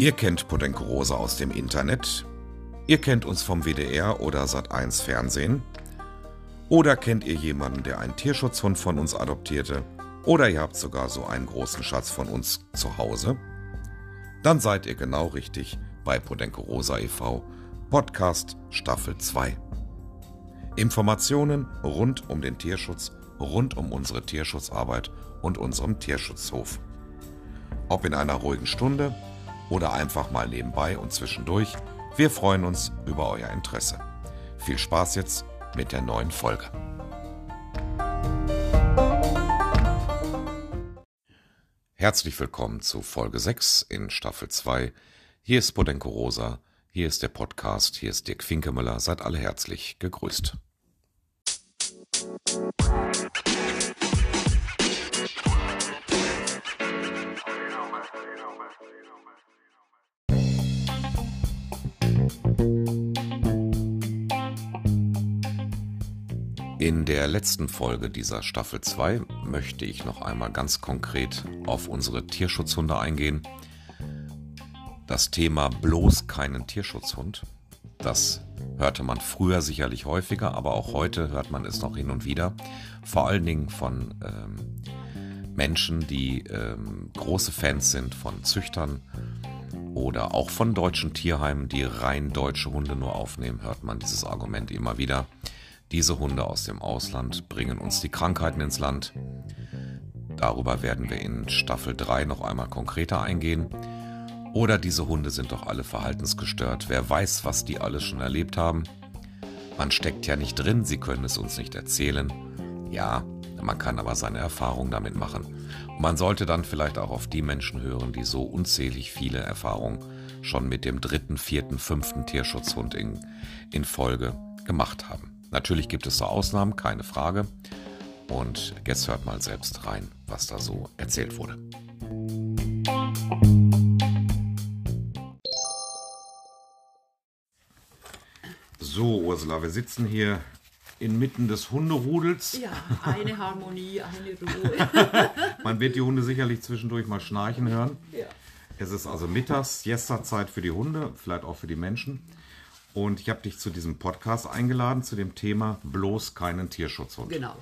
Ihr kennt Podenco Rosa aus dem Internet. Ihr kennt uns vom WDR oder Sat1 Fernsehen. Oder kennt ihr jemanden, der einen Tierschutzhund von uns adoptierte? Oder ihr habt sogar so einen großen Schatz von uns zu Hause? Dann seid ihr genau richtig bei Podenco Rosa e.V. Podcast Staffel 2. Informationen rund um den Tierschutz, rund um unsere Tierschutzarbeit und unserem Tierschutzhof. Ob in einer ruhigen Stunde oder einfach mal nebenbei und zwischendurch, wir freuen uns über euer Interesse. Viel Spaß jetzt mit der neuen Folge. Herzlich willkommen zu Folge 6 in Staffel 2. Hier ist Podenco Rosa, hier ist der Podcast, hier ist Dirk Finkemüller. Seid alle herzlich gegrüßt. In der letzten Folge dieser Staffel 2 möchte ich noch einmal ganz konkret auf unsere Tierschutzhunde eingehen. Das Thema bloß keinen Tierschutzhund, das hörte man früher sicherlich häufiger, aber auch heute hört man es noch hin und wieder. Vor allen Dingen von ähm, Menschen, die ähm, große Fans sind von Züchtern oder auch von deutschen Tierheimen, die rein deutsche Hunde nur aufnehmen, hört man dieses Argument immer wieder. Diese Hunde aus dem Ausland bringen uns die Krankheiten ins Land. Darüber werden wir in Staffel 3 noch einmal konkreter eingehen. Oder diese Hunde sind doch alle verhaltensgestört. Wer weiß, was die alles schon erlebt haben. Man steckt ja nicht drin, sie können es uns nicht erzählen. Ja, man kann aber seine Erfahrungen damit machen. Und man sollte dann vielleicht auch auf die Menschen hören, die so unzählig viele Erfahrungen schon mit dem dritten, vierten, fünften Tierschutzhund in, in Folge gemacht haben. Natürlich gibt es so Ausnahmen, keine Frage. Und jetzt hört mal selbst rein, was da so erzählt wurde. So, Ursula, wir sitzen hier inmitten des Hunderudels. Ja, eine Harmonie, eine Ruhe. Man wird die Hunde sicherlich zwischendurch mal schnarchen hören. ja. Es ist also mittags, Siesta-Zeit für die Hunde, vielleicht auch für die Menschen. Und ich habe dich zu diesem Podcast eingeladen, zu dem Thema bloß keinen Tierschutzhund. Genau.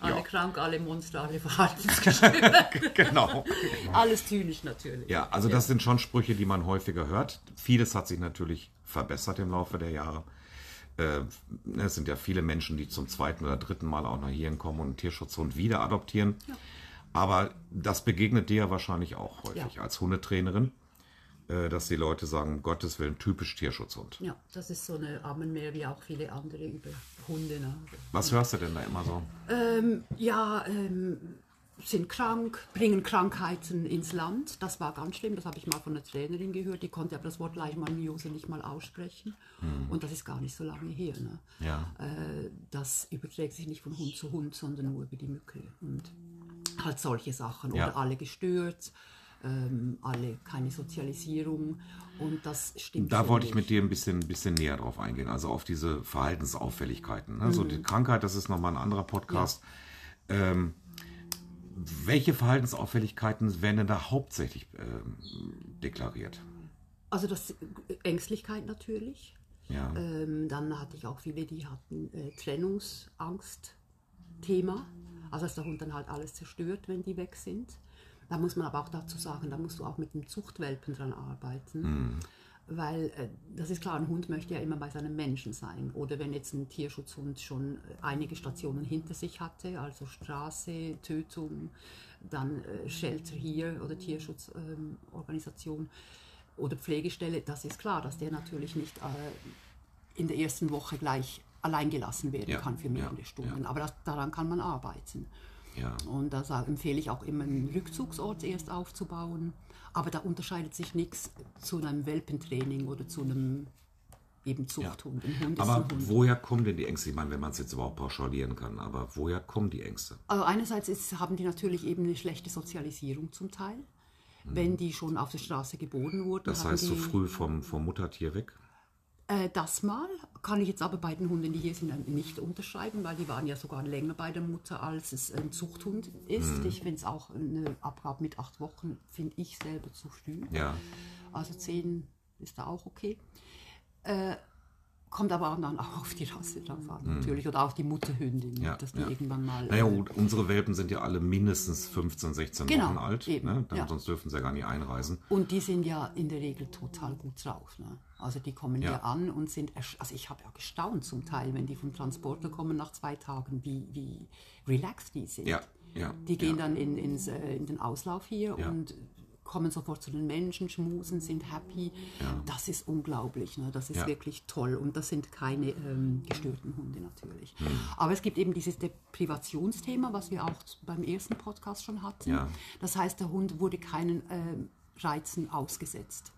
Alle Ja. krank, alle Monster, alle verhaltensgestört. genau. Alles tünig natürlich. Ja, also das sind schon Sprüche, die man häufiger hört. Vieles hat sich natürlich verbessert im Laufe der Jahre. Äh, Es sind ja viele Menschen, die zum zweiten oder dritten Mal auch nach hierhin kommen und einen Tierschutzhund wieder adoptieren. Aber das begegnet dir ja wahrscheinlich auch häufig Ja. als Hundetrainerin, dass die Leute sagen, um Gottes Willen, typisch Tierschutzhund. Ja, das ist so eine Ammenmär wie auch viele andere über Hunde. Ne? Was hörst du denn da immer so? Ähm, ja, ähm, sind krank, bringen Krankheiten ins Land. Das war ganz schlimm. Das habe ich mal von einer Trainerin gehört. Die konnte aber das Wort Leishmaniose nicht mal aussprechen. Und das ist gar nicht so lange her. Ne? Ja. Äh, das überträgt sich nicht von Hund zu Hund, sondern nur über die Mücke. Und halt solche Sachen. Ja. Oder alle gestört, ähm, alle keine Sozialisierung. Und das stimmt. Da wollte ich mit dir ein bisschen, bisschen näher drauf eingehen, also auf diese Verhaltensauffälligkeiten. Ne? Mhm. So die Krankheit, das ist nochmal ein anderer Podcast. Ähm, welche Verhaltensauffälligkeiten werden denn da hauptsächlich ähm, deklariert? Also das Ängstlichkeit natürlich. Ja. Ähm, dann hatte ich auch viele, die hatten äh, Trennungsangst-Thema. Also dass der Hund dann halt alles zerstört, wenn die weg sind. Da muss man aber auch dazu sagen, da musst du auch mit dem Zuchtwelpen dran arbeiten. Weil äh, das ist klar, ein Hund möchte ja immer bei seinem Menschen sein. Oder wenn jetzt ein Tierschutzhund schon einige Stationen hinter sich hatte, also Straße, Tötung, dann äh, Shelter hier oder Tierschutzorganisation oder Pflegestelle, das ist klar, dass der natürlich nicht äh, in der ersten Woche gleich allein gelassen werden Ja, kann für mehrere ja, Stunden. ja. Aber das, daran kann man arbeiten. Ja. Und da empfehle ich auch immer, einen Rückzugsort erst aufzubauen. Aber da unterscheidet sich nichts zu einem Welpentraining oder zu einem eben Zuchthund. Ein Hund Aber woher kommen denn die Ängste? Ich meine, wenn man es jetzt überhaupt pauschalieren kann, aber woher kommen die Ängste? Also einerseits ist, haben die natürlich eben eine schlechte Sozialisierung zum Teil. Wenn die schon auf der Straße geboren wurden. Das heißt, so früh vom, vom Muttertier weg? Äh, das mal kann ich jetzt aber bei den Hunden, die hier sind, nicht unterschreiben, weil die waren ja sogar länger bei der Mutter, als es ein Zuchthund ist. Mhm. Ich finde es auch eine Abgabe mit acht Wochen, finde ich selber zu früh. Ja. Also zehn ist da auch okay. Äh, Kommt aber dann auch auf die Rasse drauf an, mhm. natürlich. Oder auch die Mutterhündin, ja, dass die ja. irgendwann mal. Naja, gut, äh, unsere Welpen sind ja alle mindestens 15, 16 genau, Wochen alt. Eben, ne? Dann, ja. Sonst dürfen sie ja gar nicht einreisen. Und die sind ja in der Regel total gut drauf. Ne? Also die kommen ja. hier an und sind. Also ich habe ja gestaunt zum Teil, wenn die vom Transporter kommen nach zwei Tagen, wie, wie relaxed die sind. Ja. Ja, die gehen dann in, ins, äh, in den Auslauf hier und kommen sofort zu den Menschen, schmusen, sind happy. Ja. Das ist unglaublich, ne? das ist ja. wirklich toll. Und das sind keine ähm, gestörten Hunde natürlich. Mhm. Aber es gibt eben dieses Deprivationsthema, was wir auch beim ersten Podcast schon hatten. Ja. Das heißt, der Hund wurde keinen äh, Reizen ausgesetzt.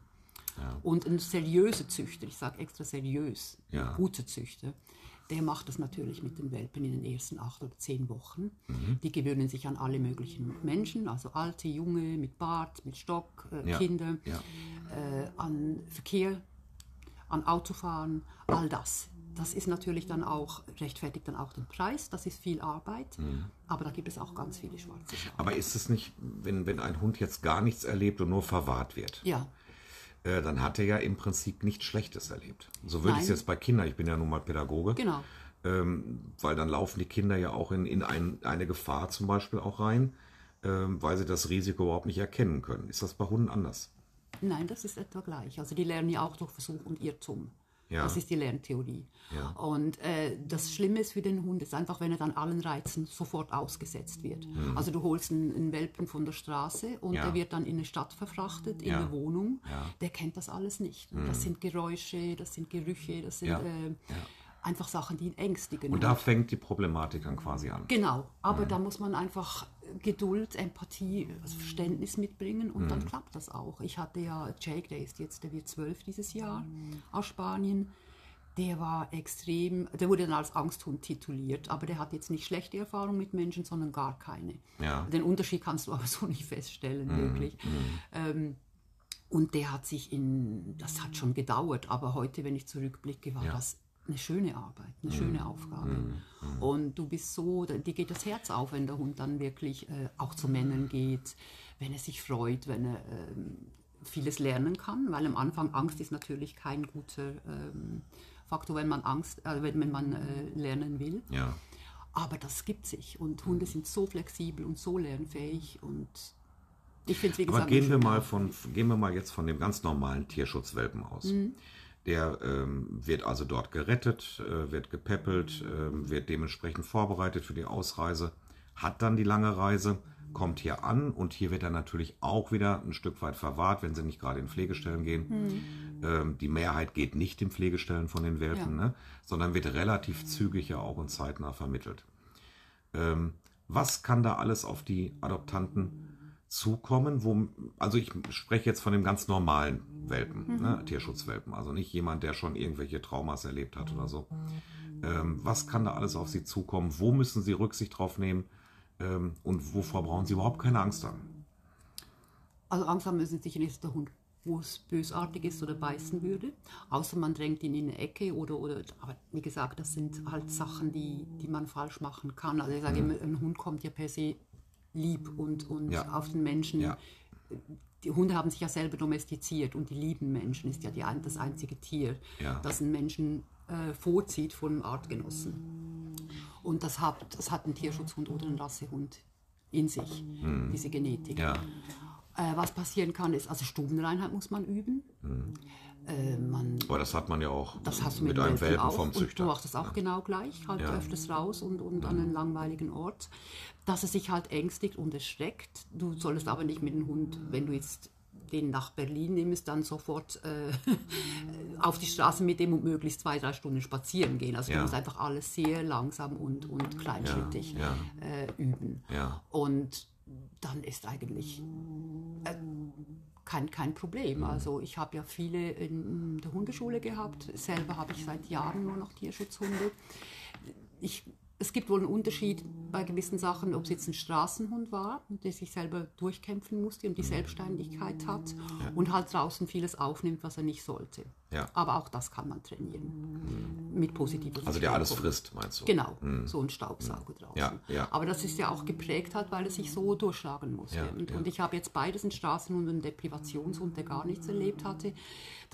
Und ein seriöser Züchter, ich sage extra seriös, gute Züchter, der macht das natürlich mit den Welpen in den ersten acht oder zehn Wochen. Mhm. Die gewöhnen sich an alle möglichen Menschen, also alte, junge, mit Bart, mit Stock, äh, ja. Kinder, ja. Äh, an Verkehr, an Autofahren, all das. Das ist natürlich dann auch, rechtfertigt dann auch den Preis, das ist viel Arbeit, mhm. aber da gibt es auch ganz viele schwarze Schafe. Aber ist es nicht, wenn, wenn ein Hund jetzt gar nichts erlebt und nur verwahrt wird? Ja äh, dann hat er ja im Prinzip nichts Schlechtes erlebt. So würde ich es jetzt bei Kindern, ich bin ja nun mal Pädagoge. Genau. Ähm, weil dann laufen die Kinder ja auch in, in ein, eine Gefahr zum Beispiel auch rein, ähm, weil sie das Risiko überhaupt nicht erkennen können. Ist das bei Hunden anders? Nein, das ist etwa gleich. Also die lernen ja auch durch Versuch und Irrtum. Ja. Das ist die Lerntheorie. Ja. Und äh, das Schlimme ist für den Hund ist einfach, wenn er dann allen Reizen sofort ausgesetzt wird. Mhm. Also du holst einen, einen, Welpen von der Straße und ja. der wird dann in eine Stadt verfrachtet, in eine Wohnung. Der kennt das alles nicht. Mhm. Das sind Geräusche, das sind Gerüche, das sind äh, einfach Sachen, die ihn ängstigen. Und da fängt die Problematik dann quasi an. Genau, aber mhm. da muss man einfach Geduld, Empathie, also Verständnis mitbringen und mhm. dann klappt das auch. Ich hatte ja Jake, der ist jetzt, der wird zwölf dieses Jahr mhm. aus Spanien. Der war extrem, der wurde dann als Angsthund tituliert, aber der hat jetzt nicht schlechte Erfahrungen mit Menschen, sondern gar keine. Ja. Den Unterschied kannst du aber so nicht feststellen, mhm. wirklich. Mhm. Ähm, und der hat sich in, das hat schon gedauert, aber heute, wenn ich zurückblicke, war ja. das eine schöne Arbeit, eine mm. schöne Aufgabe. Mm. Und du bist so, dir geht das Herz auf, wenn der Hund dann wirklich äh, auch zu Männern geht, wenn er sich freut, wenn er ähm, vieles lernen kann, weil am Anfang Angst ist natürlich kein guter ähm, Faktor, wenn man Angst, äh, wenn, wenn man äh, lernen will. Ja. Aber das gibt sich und Hunde sind so flexibel und so lernfähig und ich finde es wie gesagt. Aber gehen wir mal von, gehen wir mal jetzt von dem ganz normalen Tierschutzwelpen aus. Mhm. Der ähm, wird also dort gerettet, äh, wird gepäppelt, äh, wird dementsprechend vorbereitet für die Ausreise, hat dann die lange Reise, kommt hier an und hier wird er natürlich auch wieder ein Stück weit verwahrt, wenn sie nicht gerade in Pflegestellen gehen. Mhm. Ähm, die Mehrheit geht nicht in Pflegestellen von den Welpen, ja. ne, sondern wird relativ zügig ja auch und zeitnah vermittelt. Ähm, was kann da alles auf die Adoptanten zukommen, wo, also ich spreche jetzt von dem ganz normalen Welpen, mhm. ne, Tierschutzwelpen, also nicht jemand, der schon irgendwelche Traumas erlebt hat oder so. Ähm, was kann da alles auf sie zukommen? Wo müssen sie Rücksicht drauf nehmen? Ähm, und wovor brauchen sie überhaupt keine Angst haben? Also Angst haben müssen sicher nicht der Hund, wo es bösartig ist oder beißen würde, außer man drängt ihn in eine Ecke oder, oder aber wie gesagt, das sind halt Sachen, die, die man falsch machen kann. Also ich sage mhm. immer, ein Hund kommt ja per se lieb und, und ja. auf den Menschen. Ja. Die Hunde haben sich ja selber domestiziert und die lieben Menschen ist ja die, das einzige Tier, ja. das einen Menschen äh, vorzieht von einem Artgenossen. Und das hat, das hat ein Tierschutzhund oder ein Rassehund in sich, mhm. diese Genetik. Äh, was passieren kann, ist, also Stubenreinheit muss man üben. Mhm. Äh, man, Aber das hat man ja auch mit, mit einem Welpen auch, vom Züchter. du machst das auch ja. genau gleich, halt ja. öfters raus und, und an einen langweiligen Ort, dass er sich halt ängstigt und erschreckt. Du solltest aber nicht mit dem Hund, wenn du jetzt den nach Berlin nimmst, dann sofort äh, auf die Straße mit dem und möglichst zwei, drei Stunden spazieren gehen. Also ja. du musst einfach alles sehr langsam und, und kleinschrittig äh, üben. Und dann ist eigentlich... Kein, kein Problem. Mhm. Also ich habe ja viele in der Hundeschule gehabt. Selber habe ich seit Jahren nur noch Tierschutzhunde. Ich, es gibt wohl einen Unterschied bei gewissen Sachen, ob es jetzt ein Straßenhund war, der sich selber durchkämpfen musste und die Selbstständigkeit hat und halt draußen vieles aufnimmt, was er nicht sollte. Ja. Aber auch das kann man trainieren. Mit positiver Also der alles frisst, meinst du? Genau, so ein Staubsauger draußen. Ja, ja. Aber das ist ja auch geprägt hat, weil er sich so durchschlagen musste. Ja, und, ja. und ich habe jetzt beides, einen Straßenhund und einen Deprivationshund, der gar nichts erlebt hatte.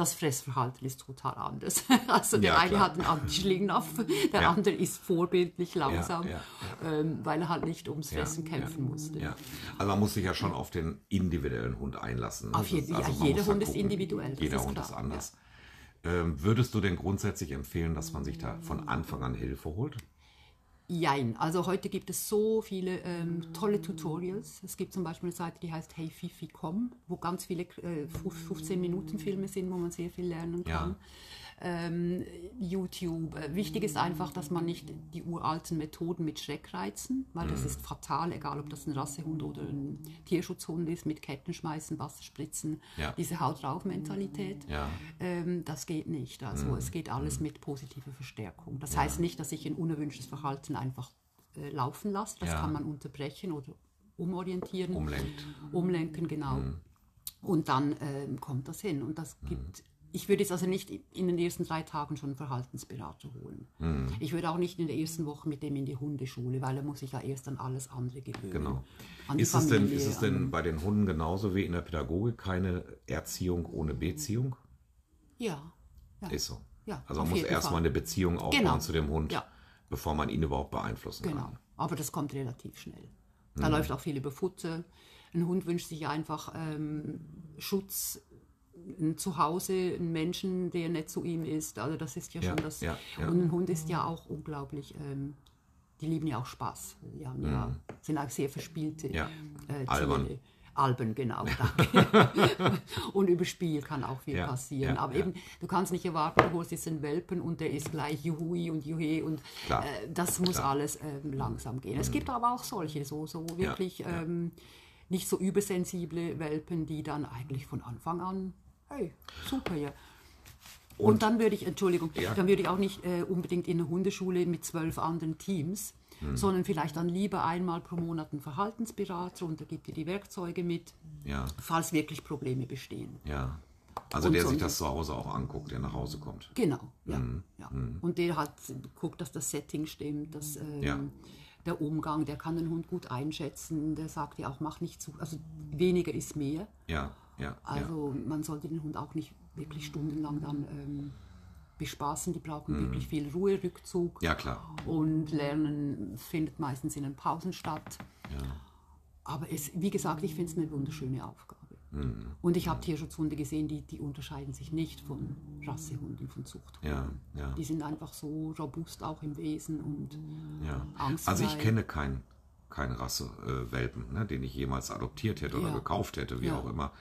Das Fressverhalten ist total anders. Also der Ja, eine klar. hat einen Anti-Schlingnaff, der Ja. andere ist vorbildlich langsam, ja, Ähm, weil er halt nicht ums Fressen kämpfen musste. Ja. Also man muss sich ja schon auf den individuellen Hund einlassen. Auf jeden- man jeder Hund ist gucken. individuell, das Jeder ist Hund ist anders. Ähm, würdest du denn grundsätzlich empfehlen, dass man sich da von Anfang an Hilfe holt? Jein, also heute gibt es so viele ähm, tolle Tutorials. Es gibt zum Beispiel eine Seite, die heißt heyfifi.com, wo ganz viele äh, 15-Minuten-Filme sind, wo man sehr viel lernen Ja. Ähm, YouTube. Äh, Wichtig ist einfach, dass man nicht die uralten Methoden mit Schreckreizen, weil Mhm. das ist fatal, egal ob das ein Rassehund oder ein Tierschutzhund ist, mit Ketten schmeißen, Wasser spritzen, Ja. diese Haut drauf Mentalität. Ja. Ähm, das geht nicht. Also Mhm. es geht alles mit positiver Verstärkung. Das heißt nicht, dass ich ein unerwünschtes Verhalten einfach äh, laufen lasse. Das Ja. kann man unterbrechen oder umorientieren. Umlenkt. Umlenken, genau. Mhm. Und dann ähm, kommt das hin. Und das gibt. Ich würde jetzt also nicht in den ersten drei Tagen schon einen Verhaltensberater holen. Mhm. Ich würde auch nicht in der ersten Woche mit dem in die Hundeschule, weil er muss sich ja erst an alles andere gewöhnen. Genau. Ist es, denn, ist es denn bei den Hunden genauso wie in der Pädagogik keine Erziehung ohne Beziehung? Ja. ja. Ist so. Ja, also man muss erstmal eine Beziehung aufbauen Genau. zu dem Hund, Ja. bevor man ihn überhaupt beeinflussen Genau, kann. aber das kommt relativ schnell. Da Mhm. läuft auch viel über Futter. Ein Hund wünscht sich einfach ähm, Schutz, ein Zuhause, einen Menschen, der nett zu ihm ist. Also das ist ja, Ja, schon das. ja, ja. Und ein Hund ist ja auch unglaublich. Ähm, die lieben ja auch Spaß. Die haben ja, sind auch sehr verspielte Mhm. Ja. äh, Albern. Tiere. Alben, genau, danke. und über Spiel kann auch viel Ja, passieren. ja, Aber ja. eben, du kannst nicht erwarten, du holst jetzt einen Welpen und der ist gleich Juhui und Juhe und Klar, äh, das muss alles ähm, langsam gehen. Es gibt aber auch solche, so, so wirklich. Ähm, nicht so übersensible Welpen, die dann eigentlich von Anfang an, hey, super, ja. Und, dann würde ich, Entschuldigung, Ja. dann würde ich auch nicht äh, unbedingt in eine Hundeschule mit zwölf anderen Teams, Hm. sondern vielleicht dann lieber einmal pro Monat einen Verhaltensberater und der gibt dir die Werkzeuge mit, Ja, falls wirklich Probleme bestehen. ja. Also Und der so sich das zu Hause auch anguckt, der nach Hause kommt. Genau, ja. Hm. ja. Und der hat guckt, dass das Setting stimmt, dass ähm, Ja. der Umgang, der kann den Hund gut einschätzen, der sagt ja auch, mach nicht zu, also weniger ist mehr. Ja, ja, ja. Also man sollte den Hund auch nicht wirklich stundenlang dann ähm, bespaßen. Die brauchen wirklich viel Ruhe, Rückzug. Ja, klar. Und Lernen findet meistens in den Pausen statt. Ja. Aber es, wie gesagt, ich finde es eine wunderschöne Aufgabe. Hm. Und ich habe Tierschutzhunde gesehen, die, die unterscheiden sich nicht von Rassehunden, von Zuchthunden. Ja, ja. Die sind einfach so robust auch im Wesen und Ja. Angstfrei. Also ich kenne keinen kein Rasse-Welpen, ne, den ich jemals adoptiert hätte oder Ja. gekauft hätte, wie Ja. auch immer.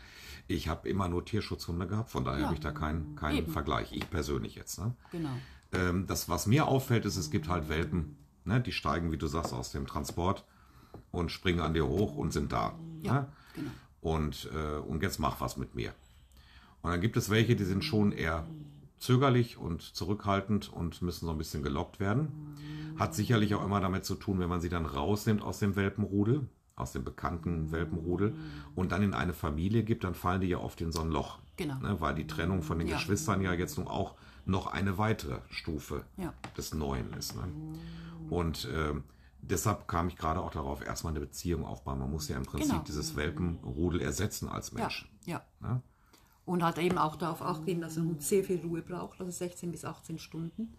Ich habe immer nur Tierschutzhunde gehabt, von daher Ja. habe ich da keinen keinen Eben. Vergleich. Ich persönlich jetzt. Ne? Genau. Ähm, das, was mir auffällt, ist, es gibt halt Welpen, ne, die steigen, wie du sagst, aus dem Transport und springen an dir hoch und sind da. Ja, ne? genau. Und, äh, und jetzt mach was mit mir. Und dann gibt es welche, die sind schon eher zögerlich und zurückhaltend und müssen so ein bisschen gelockt werden. Hat sicherlich auch immer damit zu tun, wenn man sie dann rausnimmt aus dem Welpenrudel, aus dem bekannten Welpenrudel und dann in eine Familie gibt, dann fallen die ja oft in so ein Loch. Genau. Ne, weil die Trennung von den Ja. Geschwistern ja jetzt nun auch noch eine weitere Stufe Ja. des Neuen ist. Ne? Und ähm, deshalb kam ich gerade auch darauf, erstmal eine Beziehung aufbauen. Man muss ja im Prinzip Genau. dieses Welpenrudel ersetzen als Ja, Mensch. ja. Ne? Und halt eben auch darauf achten, dass ein Hund sehr viel Ruhe braucht, also 16 bis 18 Stunden.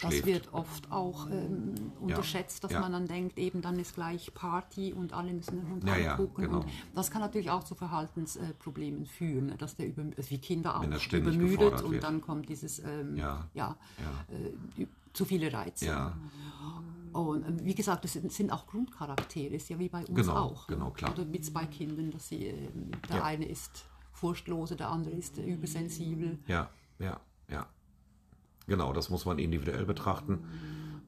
Das Schläft. wird oft auch ähm, unterschätzt, dass ja. man dann denkt, eben dann ist gleich Party und alle müssen den Hund Ja, ja, angucken. genau. Und das kann natürlich auch zu Verhaltensproblemen führen, ne, dass der über, also wie Kinder auch er übermüdet und wird. dann kommt dieses ähm, Ja, ja, ja. Äh, zu viele Reize. Ja, Und ähm, wie gesagt, das sind, sind auch Grundcharaktere, ist ja wie bei uns Genau, auch. genau, klar. Oder mit zwei Kindern, dass sie, ähm, der Ja. eine ist furchtloser, der andere ist äh, übersensibel. ja, ja, ja. Genau, das muss man individuell betrachten.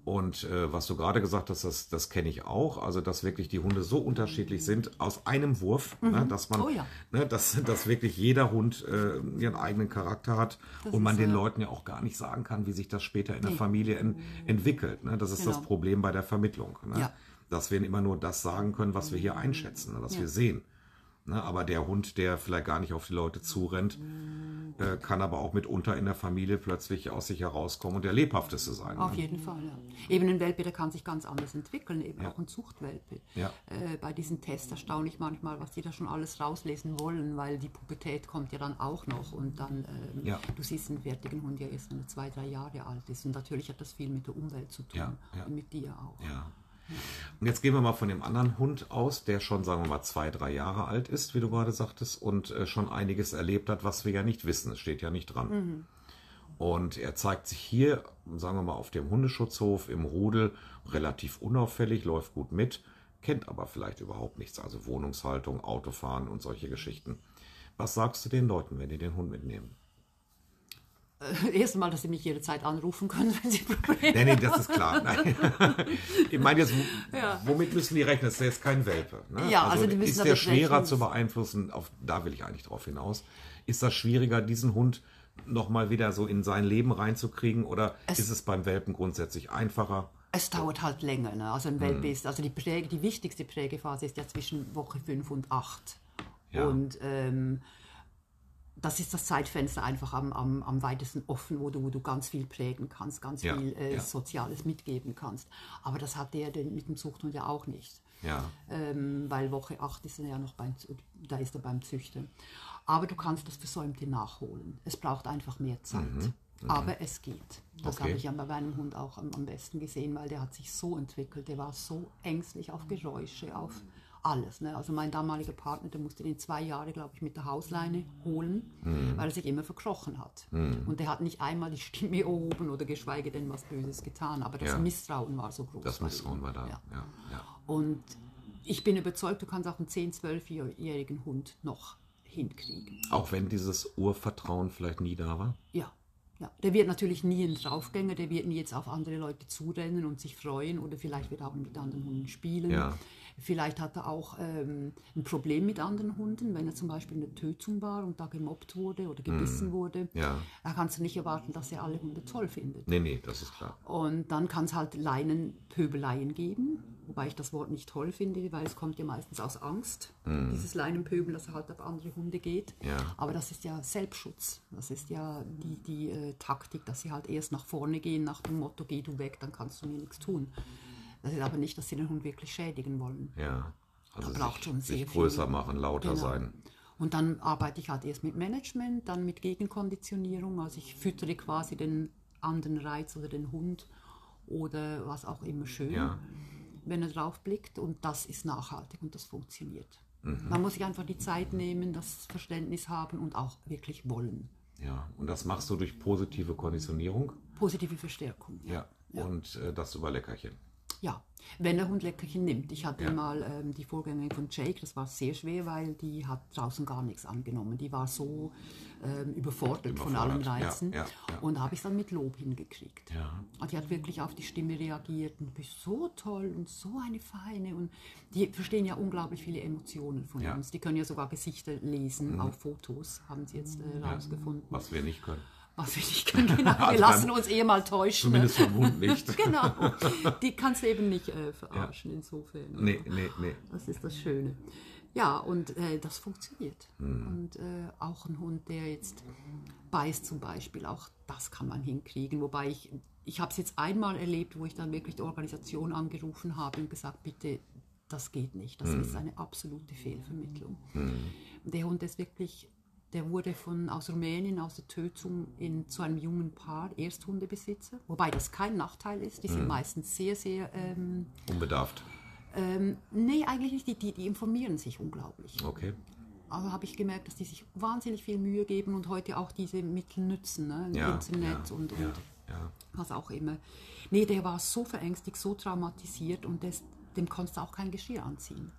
Und äh, was du gerade gesagt hast, das, das kenne ich auch. Also, dass wirklich die Hunde so unterschiedlich sind aus einem Wurf, ne, dass man, Oh ja. ne, dass, dass wirklich jeder Hund äh, ihren eigenen Charakter hat Das und man den äh, Leuten ja auch gar nicht sagen kann, wie sich das später in der Nee. Familie en, entwickelt. Ne? Das ist das Genau. Problem bei der Vermittlung. Ne? Ja. dass wir immer nur das sagen können, was wir hier einschätzen, was Ja. wir sehen. Ne, aber der Hund, der vielleicht gar nicht auf die Leute zurennt, äh, kann aber auch mitunter in der Familie plötzlich aus sich herauskommen und der lebhafteste sein. Auf ne? jeden Fall, ja. Eben ein Welpe, der kann sich ganz anders entwickeln, eben Ja. auch ein Zuchtwelpe. Ja. Äh, bei diesen Tests erstaune ich manchmal, was die da schon alles rauslesen wollen, weil die Pubertät kommt ja dann auch noch und dann, ähm, Ja. du siehst einen fertigen Hund ja erst, wenn er zwei, drei Jahre alt ist und natürlich hat das viel mit der Umwelt zu tun Ja, ja. und mit dir auch. Und jetzt gehen wir mal von dem anderen Hund aus, der schon, sagen wir mal, zwei, drei Jahre alt ist, wie du gerade sagtest, und äh, schon einiges erlebt hat, was wir ja nicht wissen. Es steht ja nicht dran. Und er zeigt sich hier, sagen wir mal, auf dem Hundeschutzhof im Rudel relativ unauffällig, läuft gut mit, kennt aber vielleicht überhaupt nichts, also Wohnungshaltung, Autofahren und solche Geschichten. Was sagst du den Leuten, wenn die den Hund mitnehmen? Äh, Erst einmal, dass sie mich jederzeit anrufen können, wenn sie Probleme Nee, nee, das ist klar. Nein. Ich meine jetzt, womit müssen die rechnen? Das ist jetzt kein Welpe. Ne? Ja, also die müssen ist der schwerer rechnen. zu beeinflussen? Auf, da will ich eigentlich drauf hinaus. Ist das schwieriger, diesen Hund nochmal wieder so in sein Leben reinzukriegen? Oder Es- ist es beim Welpen grundsätzlich einfacher? Es dauert halt länger. Ne? Also ein Mhm. Welpe ist, also die, Präge, die wichtigste Prägephase ist ja zwischen Woche 5 und 8. Ja. Und ähm, das ist das Zeitfenster einfach am, am, am weitesten offen, wo du, wo du ganz viel prägen kannst, ganz Ja, viel äh, ja. Soziales mitgeben kannst. Aber das hat der den, mit dem Zuchthund ja auch nicht. Ja. Ähm, weil Woche 8 ist er ja noch beim, da ist er beim Züchten. Aber du kannst das Versäumte nachholen. Es braucht einfach mehr Zeit. Aber es geht. Das Mhm. Okay. habe ich ja bei meinem Hund auch am, am besten gesehen, weil der hat sich so entwickelt. Der war so ängstlich auf Geräusche, auf alles. Ne? Also mein damaliger Partner, der musste den zwei Jahre, glaube ich, mit der Hausleine holen, Mhm. weil er sich immer verkrochen hat. Und der hat nicht einmal die Stimme erhoben oder geschweige denn was Böses getan. Aber das Ja. Misstrauen war so groß. Das Misstrauen war da. Ja. Ja. Ja. Und ich bin überzeugt, du kannst auch einen 10-, 12-jährigen Hund noch hinkriegen. Auch wenn dieses Urvertrauen vielleicht nie da war? Ja. Ja, der wird natürlich nie ein Draufgänger, der wird nie jetzt auf andere Leute zurennen und sich freuen oder vielleicht wird er auch mit anderen Hunden spielen. Ja. Vielleicht hat er auch ähm, ein Problem mit anderen Hunden, wenn er zum Beispiel in der Tötung war und da gemobbt wurde oder gebissen wurde. Mhm. Ja. Da kannst du nicht erwarten, dass er alle Hunde toll findet. Nee, nee, das ist klar. Und dann kann es halt Leinenpöbeleien geben, wobei ich das Wort nicht toll finde, weil es kommt ja meistens aus Angst, dieses Leinenpöbeln, dass er halt auf andere Hunde geht. Ja. Aber das ist ja Selbstschutz. Das ist ja die, die äh, Taktik, dass sie halt erst nach vorne gehen, nach dem Motto, geh du weg, dann kannst du mir nichts tun. Das ist aber nicht, dass sie den Hund wirklich schädigen wollen. Ja. Also Da braucht sich, schon sehr sich viel. größer machen, lauter Genau. sein. Und dann arbeite ich halt erst mit Management, dann mit Gegenkonditionierung. Also ich füttere quasi den anderen Reiz oder den Hund oder was auch immer schön, Ja. Wenn er drauf blickt. Und das ist nachhaltig und das funktioniert. Mhm. Man muss sich einfach die Zeit nehmen, das Verständnis haben und auch wirklich wollen. Ja. Und das machst du durch positive Konditionierung? Positive Verstärkung. Ja. Und äh, das über Leckerchen. Ja, wenn der Hund Leckerchen nimmt. Ich hatte Ja. mal ähm, die Vorgängerin von Jake, das war sehr schwer, weil die hat draußen gar nichts angenommen. Die war so ähm, überfordert, von allen Reizen. ja, ja. Und da habe ich es dann mit Lob hingekriegt. Ja. Und die hat wirklich auf die Stimme reagiert und bist so toll und so eine feine. Und die verstehen ja unglaublich viele Emotionen von. Mhm. uns. Die können ja sogar Gesichter lesen auf Fotos, haben sie jetzt äh, rausgefunden. Was wir nicht können. Was wir nicht können, genau. Wir Also lassen beim- uns eher mal täuschen. Zumindest vom Hund nicht. genau. Die kannst du eben nicht äh, verarschen insofern. Nee, nee, nee. Das ist das Schöne. Ja, und äh, das funktioniert. Hm. Und äh, auch ein Hund, der jetzt beißt zum Beispiel, auch das kann man hinkriegen. Wobei ich, ich habe es jetzt einmal erlebt, wo ich dann wirklich die Organisation angerufen habe und gesagt, bitte, das geht nicht. Das Hm. ist eine absolute Fehlvermittlung. Der Hund ist wirklich, der wurde von, aus Rumänien, aus der Tötung in, zu einem jungen Paar, Ersthundebesitzer. Wobei das kein Nachteil ist. Die sind meistens sehr, sehr... Ähm, Unbedarft. ähm, nee, eigentlich nicht. Die, die, die informieren sich unglaublich. Okay. Aber habe ich gemerkt, dass die sich wahnsinnig viel Mühe geben und heute auch diese Mittel nützen, ne? Ja. Internet ja, und, und ja, was auch immer. Nee, der war so verängstigt, so traumatisiert und das, dem konntest du auch kein Geschirr anziehen.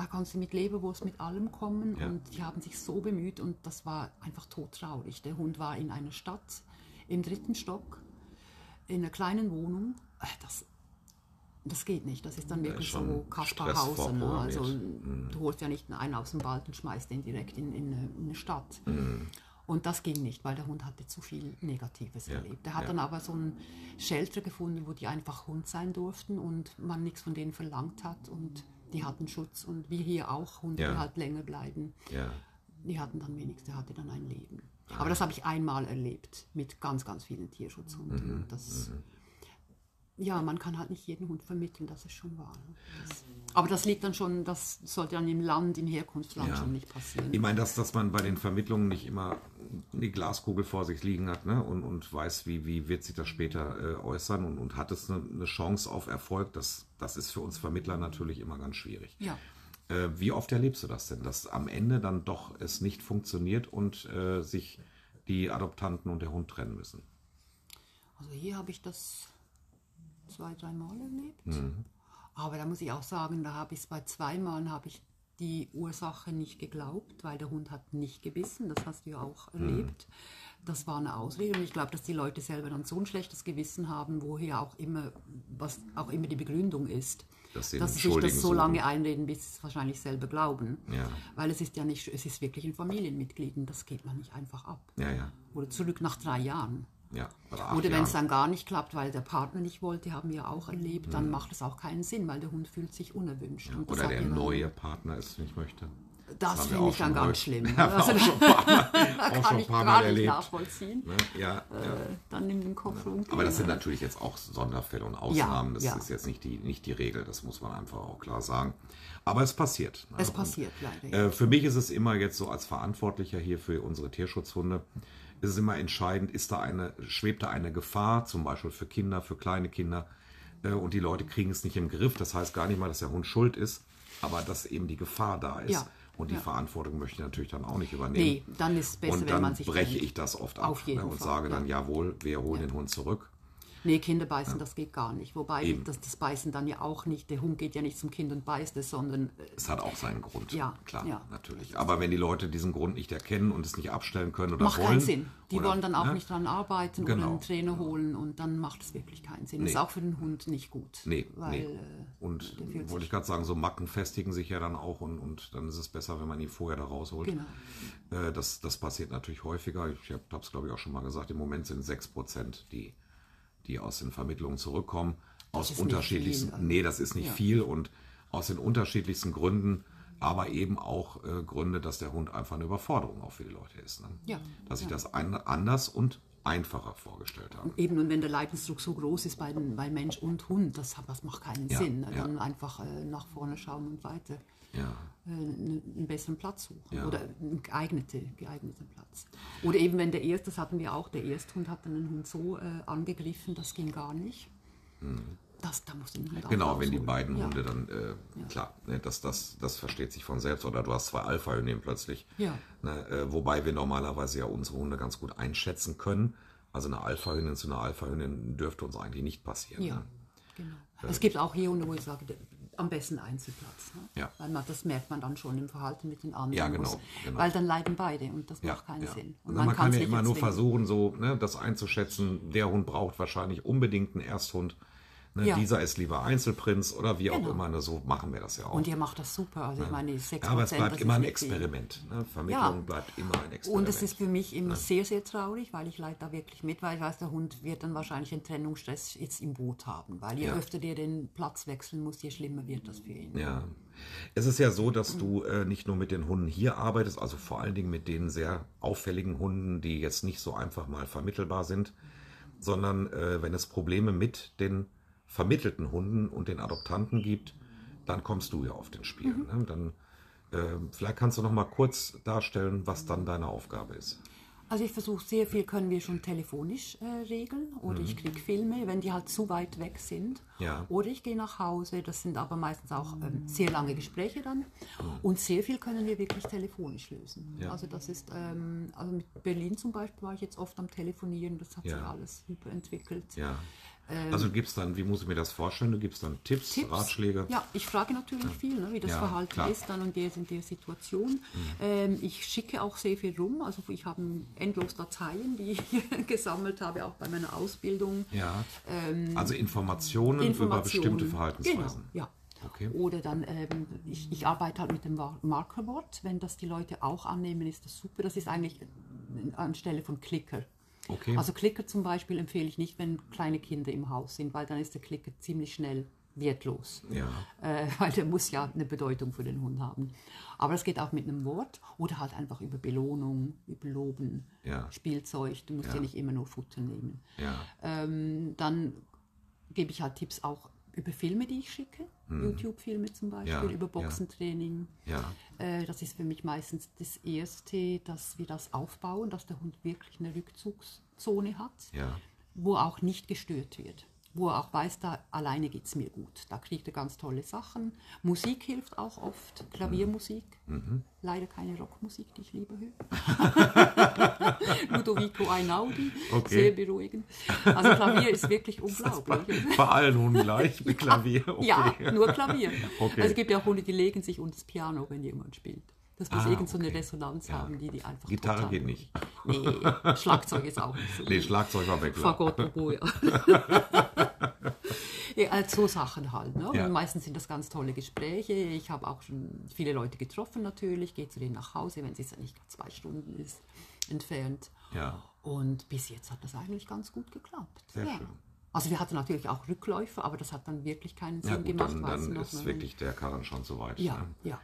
Da konntest du mit Leberwurst, mit allem kommen Ja. und die haben sich so bemüht und das war einfach todtraurig. Der Hund war in einer Stadt im dritten Stock, in einer kleinen Wohnung. Äh, Das, das geht nicht. Das ist dann wirklich schon so Kasperhausen. Ne? Also du holst ja nicht einen aus dem Wald und schmeißt den direkt in, in, eine- in eine Stadt. Mhm. Und das ging nicht, weil der Hund hatte zu viel Negatives Ja, erlebt. Er hat ja. dann aber so ein Shelter gefunden, wo die einfach Hund sein durften und man nichts von denen verlangt hat und die hatten Schutz und wir hier auch Hunde, Ja. die halt länger bleiben. Ja. Die hatten dann wenigstens, der hatte dann ein Leben. Ah. Aber das habe ich einmal erlebt mit ganz, ganz vielen Tierschutzhunden. Mhm, das, Ja, man kann halt nicht jeden Hund vermitteln, das ist schon wahr. ne? Das, aber das liegt dann schon, das sollte dann im Land, im Herkunftsland Ja. schon nicht passieren. Ich meine, dass, dass man bei den Vermittlungen nicht immer die Glaskugel vor sich liegen hat ne? und, und weiß, wie, wie wird sich das später äh, äußern und, und hat es eine, eine Chance auf Erfolg, das, das ist für uns Vermittler natürlich immer ganz schwierig. Ja. Äh, wie oft erlebst du das denn, dass am Ende dann doch es nicht funktioniert und äh, sich die Adoptanten und der Hund trennen müssen? Also hier habe ich das zwei, dreimal erlebt. Mhm. Aber da muss ich auch sagen, da habe ich es bei zwei Malen habe ich die Ursache nicht geglaubt, weil der Hund hat nicht gebissen. Das hast du ja auch Mhm. erlebt. Das war eine Ausrede und ich glaube, dass die Leute selber dann so ein schlechtes Gewissen haben, woher auch immer, was auch immer die Begründung ist, Dass sie dass sie sich das so lange einreden, bis sie es wahrscheinlich selber glauben. Ja. Weil es ist ja nicht, es ist wirklich ein Familienmitglied und das geht man nicht einfach ab. Ja, ja, Oder zurück nach drei Jahren. Ja. Oder, wenn es dann gar nicht klappt, weil der Partner nicht wollte, haben wir auch erlebt, dann macht es auch keinen Sinn, weil der Hund fühlt sich unerwünscht. Und das Oder der ja dann- neue Partner es nicht möchte. Das wir finde ich dann ganz schlimm. Wir Also, auch schon ein paar Mal, da auch kann schon ein ich paar gar Mal nicht erlebt. nachvollziehen. Ne? Ja, ja. Dann in den Kopf rum. Aber das sind natürlich jetzt auch Sonderfälle und Ausnahmen. das ja. ist jetzt nicht die, nicht die Regel, das muss man einfach auch klar sagen. Aber es passiert. ne? Es Und, passiert leider. ja. Äh, für mich ist es immer jetzt so als Verantwortlicher hier für unsere Tierschutzhunde, ist es immer entscheidend, ist da eine, schwebt da eine Gefahr, zum Beispiel für Kinder, für kleine Kinder, äh, und die Leute kriegen es nicht im Griff. Das heißt gar nicht mal, dass der Hund schuld ist, aber dass eben die Gefahr da ist. Ja. Und die Ja. Verantwortung möchte ich natürlich dann auch nicht übernehmen. Nee, dann ist es besser, und wenn dann man sich breche ich das oft ab ne, und sage dann, ja. jawohl, wir holen den Hund zurück. Nee, Kinder beißen, das geht gar nicht. Wobei das, das Beißen dann ja auch nicht, der Hund geht ja nicht zum Kind und beißt es, sondern äh, Es hat auch seinen Grund. Ja, klar, ja. natürlich. Aber wenn die Leute diesen Grund nicht erkennen und es nicht abstellen können oder macht wollen. keinen Sinn. Die oder, wollen dann auch ne? nicht dran arbeiten Genau. oder einen Trainer holen und dann macht es wirklich keinen Sinn. Nee. Ist auch für den Hund nicht gut. Nee, weil, nee. Äh, Und wollte ich gerade sagen, so Macken festigen sich ja dann auch und, und dann ist es besser, wenn man ihn vorher da rausholt. Genau. Äh, das, das passiert natürlich häufiger. Ich habe es, glaube ich, auch schon mal gesagt, im Moment sind 6%, die, die aus den Vermittlungen zurückkommen. Aus unterschiedlichsten. viel, also. nee, das ist nicht Ja. viel und aus den unterschiedlichsten Gründen, aber eben auch äh, Gründe, dass der Hund einfach eine Überforderung auch für die Leute ist. Ne? Ja, Dass sich ja. das ein, anders und einfacher vorgestellt haben. Eben, und wenn der Leidensdruck so groß ist bei, bei Mensch und Hund, das, das macht keinen Ja, Sinn. ja. Dann einfach äh, nach vorne schauen und weiter Ja. äh, einen, einen besseren Platz suchen. Ja. Oder einen geeignete, geeigneten Platz. Oder eben, wenn der Erste, das hatten wir auch, der Ersthund hat dann den Hund so äh, angegriffen, das ging gar nicht. Das, da musste den Hund auch Genau, wenn die beiden ja. Hunde dann, äh, klar, ne, das, das, das versteht sich von selbst. Oder du hast zwei Alpha-Hündinnen plötzlich. Ja. Ne, äh, wobei wir normalerweise ja unsere Hunde ganz gut einschätzen können. Also eine Alpha-Hündin zu einer Alpha-Hündin dürfte uns eigentlich nicht passieren. Ja, Ne? genau. Es gibt auch hier Hunde, wo ich sage, am besten Einzelplatz. Ne? Ja. Weil man, das merkt man dann schon im Verhalten mit den anderen. Ja, genau, genau. Weil dann leiden beide und das Ja, macht keinen ja. Sinn. Und man, kann kann's ja immer nur erzwingen. versuchen, so ne, das einzuschätzen. Der Hund braucht wahrscheinlich unbedingt einen Ersthund. Ne, Ja. Dieser ist lieber Einzelprinz oder wie auch Genau. immer. Ne, so machen wir das ja auch. Und ihr macht das super. Also ich meine, die 6%, ja, aber es das bleibt immer ein. Experiment. Ne? Vermittlung Ja. bleibt immer ein Experiment. Und es ist für mich immer sehr, sehr traurig, weil ich leide da wirklich mit, weil ich weiß, der Hund wird dann wahrscheinlich einen Trennungsstress jetzt im Boot haben. Weil je öfter der den Platz wechseln muss, je schlimmer wird das für ihn. Ja. Es ist ja so, dass du äh, nicht nur mit den Hunden hier arbeitest, also vor allen Dingen mit den sehr auffälligen Hunden, die jetzt nicht so einfach mal vermittelbar sind, sondern äh, wenn es Probleme mit den vermittelten Hunden und den Adoptanten gibt, dann kommst du ja auf den Spiel. Ne? Dann äh, vielleicht kannst du noch mal kurz darstellen, was dann deine Aufgabe ist. Also ich versuche sehr viel können wir schon telefonisch äh, regeln oder ich kriege Filme, wenn die halt zu weit weg sind. Mhm. Ja. Oder ich gehe nach Hause, das sind aber meistens auch ähm, sehr lange Gespräche dann. Mhm. Und sehr viel können wir wirklich telefonisch lösen. Ja. Also das ist, ähm, also mit Berlin zum Beispiel war ich jetzt oft am Telefonieren, das hat Ja. sich alles super Ja. also du gibst dann, wie muss ich mir das vorstellen? Du gibst dann Tipps, Tipps. Ratschläge. Ja, ich frage natürlich viel, ne, wie das Ja, Verhalten klar. Mhm. ist dann und der in der Situation. Ähm, ich schicke auch sehr viel rum. Also ich habe endlos Dateien, die ich gesammelt habe, auch bei meiner Ausbildung. Ja. also Informationen, über Ähm, Informationen. bestimmte Verhaltensweisen. Genau, ja. Okay. Oder dann, ähm, ich, ich arbeite halt mit dem Mar- Markerwort. Wenn das die Leute auch annehmen, ist das super. Das ist eigentlich anstelle von Klicker. Okay. Also Klicker zum Beispiel empfehle ich nicht, wenn kleine Kinder im Haus sind, weil dann ist der Klicker ziemlich schnell wertlos. Ja. Äh, weil der muss ja eine Bedeutung für den Hund haben. Aber es geht auch mit einem Wort oder halt einfach über Belohnung, über Loben, Ja. Spielzeug. Du musst ja. Ja. nicht immer nur Futter nehmen. Ja. Ähm, dann gebe ich halt Tipps auch über Filme, die ich schicke. YouTube-Filme zum Beispiel, Hm. Ja, über. Boxentraining. Ja. Äh, das ist für mich meistens das Erste, dass wir das aufbauen, dass der Hund wirklich eine Rückzugszone hat, Ja. wo auch nicht gestört wird. Wo er auch weiß, da alleine geht es mir gut. Da kriegt er ganz tolle Sachen. Musik hilft auch oft, Klaviermusik. Mhm. Leider keine Rockmusik, die ich lieber höre. Ludovico Einaudi, Okay. sehr beruhigend. Also Klavier ist wirklich unglaublich. Bei allen Hunden gleich mit Klavier. Okay. Ja, nur Klavier. Okay. Also es gibt ja auch Hunde, die legen sich unter das Piano, wenn jemand spielt. Das muss Ah, irgend so eine okay. Resonanz Ja. haben, die die einfach Gitarre geht nicht. Nee, Schlagzeug ist auch nicht so. Nee, Schlagzeug war weg. Fagott, Oboe. ja, also so Sachen halt. Ne? Ja. Und meistens sind das ganz tolle Gespräche. Ich habe auch schon viele Leute getroffen natürlich, gehe zu denen nach Hause, wenn es jetzt nicht zwei Stunden ist, entfernt. Ja. Und bis jetzt hat das eigentlich ganz gut geklappt. Sehr ja. schön. Also wir hatten natürlich auch Rückläufe, aber das hat dann wirklich keinen Sinn Ja, gut, gemacht. dann, dann ist wirklich der Karren schon so weit. Ja, Ne? ja.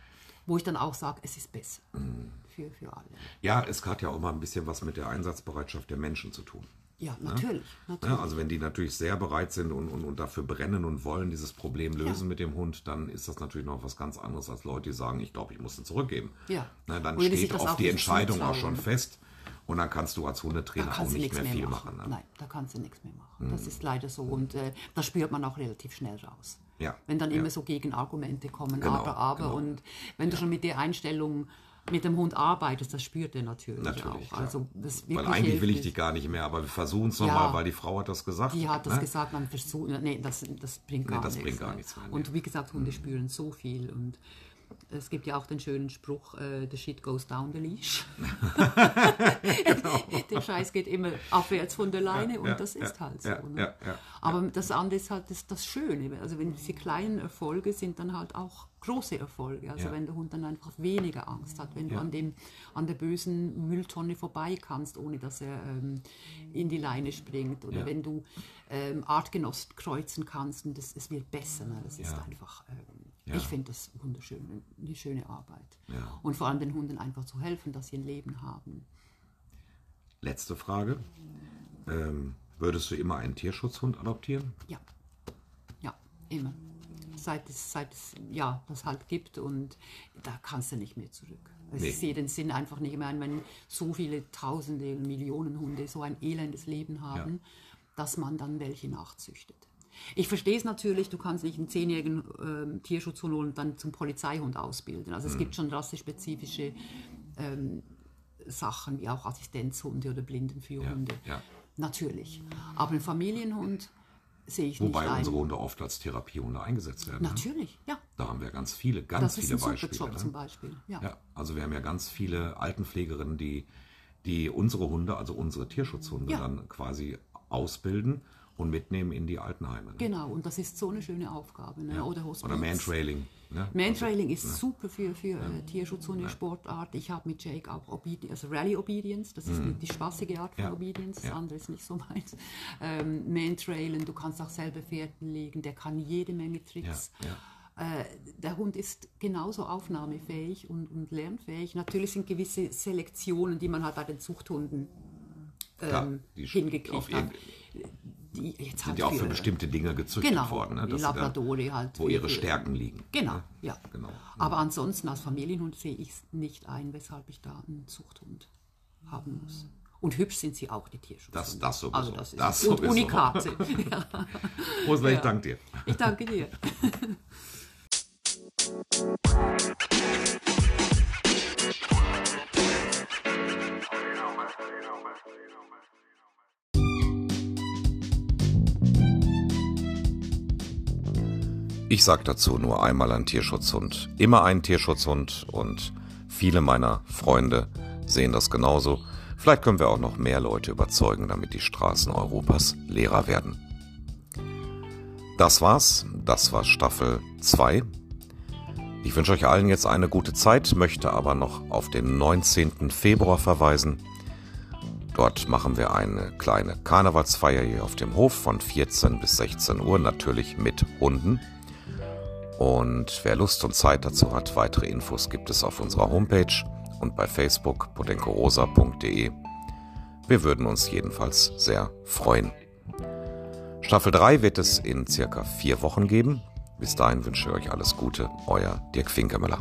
Wo ich dann auch sage, es ist besser Mhm. für, für alle. ja, es hat ja auch mal ein bisschen was mit der Einsatzbereitschaft der Menschen zu tun. Ja, natürlich. natürlich. Ja, also wenn die natürlich sehr bereit sind und, und, und dafür brennen und wollen dieses Problem lösen Ja. mit dem Hund, dann ist das natürlich noch was ganz anderes als Leute, die sagen, ich glaube, ich muss ihn zurückgeben. Ja. Na, dann sich steht auch die Entscheidung auch schon fest und dann kannst du als Hundetrainer auch nicht mehr mehr viel machen. machen. ne? Nein, da kannst du nichts mehr machen. Das ist leider so. Und äh, das spürt man auch relativ schnell raus. Ja, Wenn dann ja. immer so Gegenargumente kommen, Genau, aber, aber. genau. Und wenn du schon mit der Einstellung mit dem Hund arbeitest, das spürt er natürlich, Natürlich, auch. Also das Weil eigentlich will ich dich gar nicht mehr, aber wir versuchen es Ja. nochmal, weil die Frau hat das gesagt. Die hat das ne? gesagt, man versucht, nee, das, das bringt gar das nichts. bringt gar ne? nichts mehr, nee. Und wie gesagt, Hunde spüren so viel und es gibt ja auch den schönen Spruch, äh, the shit goes down the leash. Der Scheiß geht immer abwärts von der Leine und ja, das ist ja, halt so. ja, ne? ja, ja. Aber das andere ist halt das, das Schöne. Also wenn diese kleinen Erfolge sind dann halt auch große Erfolge. Also Ja. wenn der Hund dann einfach weniger Angst hat, wenn du Ja. an, dem, an der bösen Mülltonne vorbei kannst, ohne dass er ähm, in die Leine springt. Oder Ja. wenn du ähm, Artgenossen kreuzen kannst und das, es wird besser. Ne? Das ist Ja. einfach, ähm, Ja. ich finde das wunderschön, eine schöne Arbeit. Ja. Und vor allem den Hunden einfach zu helfen, dass sie ein Leben haben. Letzte Frage. Ähm, würdest du immer einen Tierschutzhund adoptieren? Ja, ja, immer. Seit es, seit es ja, das halt gibt und da kannst du nicht mehr zurück. Nee. Ich sehe den Sinn einfach nicht mehr, wenn so viele Tausende, Millionen Hunde so ein elendes Leben haben, dass man dann welche nachzüchtet. Ich verstehe es natürlich, du kannst nicht einen zehnjährigen ähm, Tierschutzhund holen und dann zum Polizeihund ausbilden. Also Mhm. es gibt schon rassespezifische ähm, Sachen, wie auch Assistenzhunde oder Blindenführhunde. ja. Natürlich. Aber ein Familienhund sehe ich Wobei nicht ein. unsere Hunde oft als Therapiehunde eingesetzt werden. ne? Natürlich, ja. Da haben wir ganz viele, ganz Das ist viele ein super Beispiele. Job ne? zum Beispiel. Ja. Ja, also wir haben ja ganz viele Altenpflegerinnen, die, die unsere Hunde, also unsere Tierschutzhunde, Ja. dann quasi ausbilden und mitnehmen in die Altenheime. Ne? Genau, und das ist so eine schöne Aufgabe. Ne? Oder Hospiz. Oder Mantrailing. Ne? Mantrailing ist super für, für äh, Tierschutzhunde, Sportart. Ich habe mit Jake auch Obedi also Rally Obedience, das ist die spaßige Art von Mhm. Ja. Obedience, das Ja. andere ist nicht so meins. Ähm, Mantrailen, du kannst auch selber Pferden legen, der kann jede Menge Tricks. Ja, Äh, der Hund ist genauso aufnahmefähig und, und lernfähig. Natürlich sind gewisse Selektionen, die man halt bei den Zuchthunden ähm, hingekriegt hat. Die jetzt Sind halt ja auch für bestimmte Dinge gezüchtet Genau, worden. Ne? die dass sie da- Labradore halt. Wo ihre Stärken liegen. Genau, ne? ja. Genau. Aber ansonsten als Familienhund sehe ich es nicht ein, weshalb ich da einen Zuchthund haben muss. Und hübsch sind sie auch, die Tierschutzhunde. Das- das sowieso. Also das ist Das und sowieso. Unikate. ja. Ursula, ich Ja. danke dir. Ich danke dir. Ich sage dazu nur einmal ein Tierschutzhund. Immer ein Tierschutzhund und viele meiner Freunde sehen das genauso. Vielleicht können wir auch noch mehr Leute überzeugen, damit die Straßen Europas leerer werden. Das war's. Das war Staffel 2. Ich wünsche euch allen jetzt eine gute Zeit, möchte aber noch auf den 19. Februar verweisen. Dort machen wir eine kleine Karnevalsfeier hier auf dem Hof von 14 bis 16 Uhr, natürlich mit Hunden. Und wer Lust und Zeit dazu hat, weitere Infos gibt es auf unserer Homepage und bei Facebook podenkorosa.de. Wir würden uns jedenfalls sehr freuen. Staffel 3 wird es in circa vier Wochen geben. Bis dahin wünsche ich euch alles Gute, euer Dirk Finkemüller.